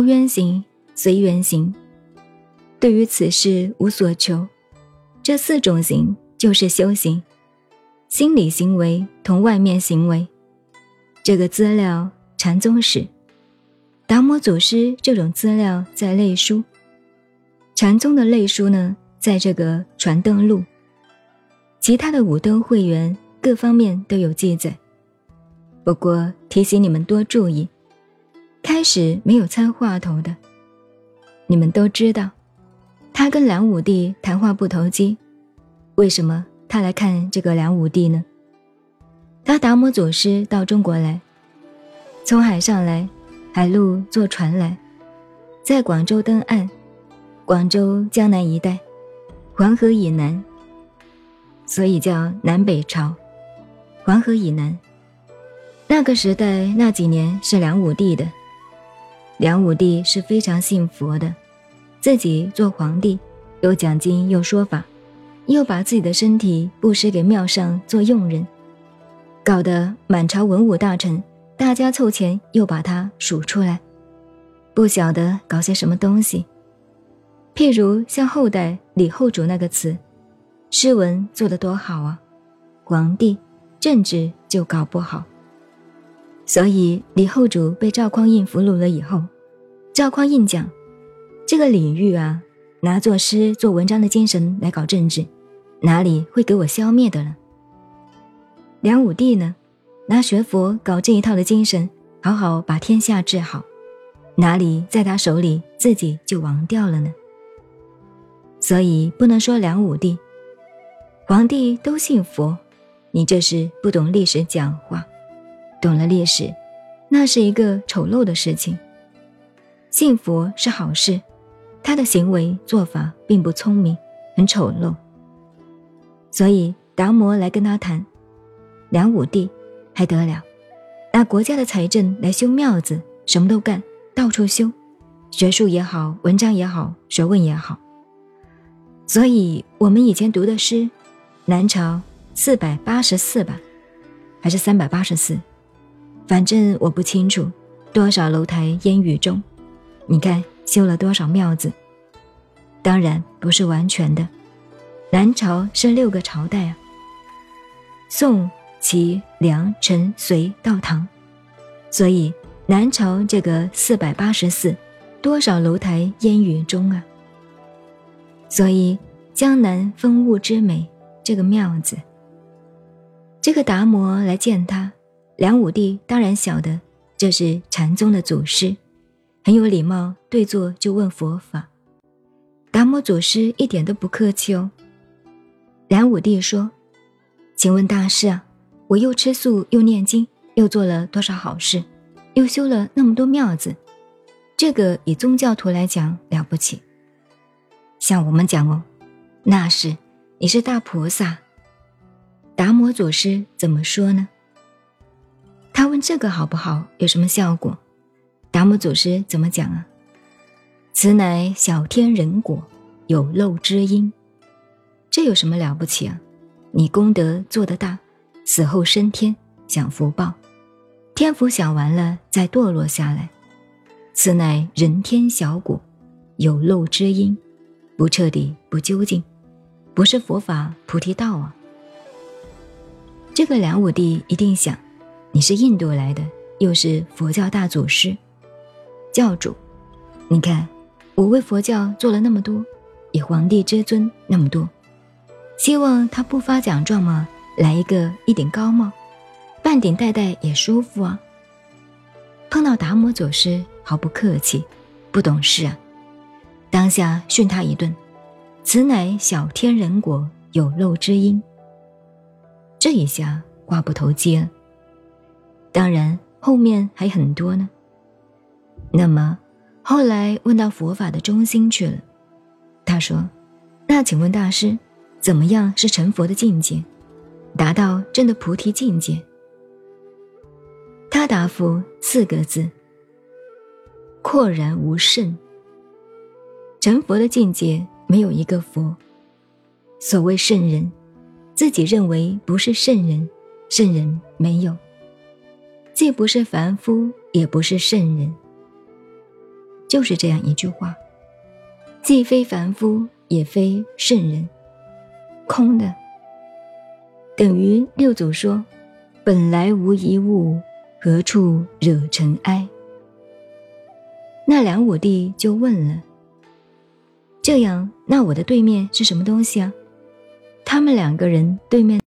报冤行，随缘行。对于此事无所求，这四种行就是修行。心理行为同外面行为，这个资料禅宗史，达摩祖师这种资料在类书，禅宗的类书呢，在这个传灯录，其他的五灯会员各方面都有记载。不过提醒你们多注意，开始没有参话头的，你们都知道，他跟梁武帝谈话不投机，为什么？他来看这个梁武帝呢。他达摩祖师到中国来，从海上来，海路坐船来，在广州登岸，广州江南一带，黄河以南，所以叫南北朝。黄河以南，那个时代那几年是梁武帝的。梁武帝是非常信佛的，自己做皇帝，有讲经有说法。又把自己的身体布施给庙上做佣人，搞得满朝文武大臣大家凑钱又把他数出来，不晓得搞些什么东西。譬如像后代李后主那个词，诗文做得多好啊，皇帝政治就搞不好。所以李后主被赵匡胤俘虏了以后，赵匡胤讲，这个领域啊，拿作诗做文章的精神来搞政治。哪里会给我消灭的了？梁武帝呢？拿学佛搞这一套的精神，好好把天下治好，哪里在他手里自己就亡掉了呢？所以不能说梁武帝，皇帝都信佛，你这是不懂历史讲话。懂了历史，那是一个丑陋的事情。幸福是好事，他的行为做法并不聪明，很丑陋。所以达摩来跟他谈，梁武帝还得了，拿国家的财政来修庙子，什么都干，到处修，学术也好，文章也好，学问也好。所以我们以前读的诗，南朝四百八十四吧，还是三百八十四，反正我不清楚多少楼台烟雨中，你看修了多少庙子，当然不是完全的。南朝是六个朝代啊，宋、齐、梁、陈、隋到唐，所以南朝这个四百八十四，多少楼台烟雨中啊。所以江南风物之美，这个庙子，这个达摩来见他，梁武帝当然晓得这是禅宗的祖师，很有礼貌，对坐就问佛法。达摩祖师一点都不客气哦。梁武帝说：“请问大师啊，我又吃素，又念经，又做了多少好事，又修了那么多庙子，这个以宗教徒来讲了不起。像我们讲哦，那是你是大菩萨。达摩祖师怎么说呢？他问这个好不好，有什么效果？达摩祖师怎么讲啊？此乃小天人果，有漏之因。”这有什么了不起啊？你功德做得大，死后升天享福报，天福享完了再堕落下来，此乃人天小果，有漏之因，不彻底不究竟，不是佛法菩提道啊！这个梁武帝一定想，你是印度来的，又是佛教大祖师，教主，你看我为佛教做了那么多，以皇帝之尊那么多。希望他不发奖状吗？来一个一顶高帽，半顶戴戴也舒服啊。碰到达摩祖师毫不客气，不懂事啊，当下训他一顿。此乃小天人果，有漏之因。这一下话不投机了。当然后面还很多呢。那么后来问到佛法的中心去了，他说：“那请问大师。”怎么样是成佛的境界，达到真的菩提境界？他答复四个字：阔然无圣。成佛的境界没有一个佛。所谓圣人，自己认为不是圣人，圣人没有，既不是凡夫，也不是圣人。就是这样一句话，既非凡夫，也非圣人，空的。等于六祖说：“本来无一物，何处惹尘埃？”那梁武帝就问了：“这样，那我的对面是什么东西啊？”他们两个人对面。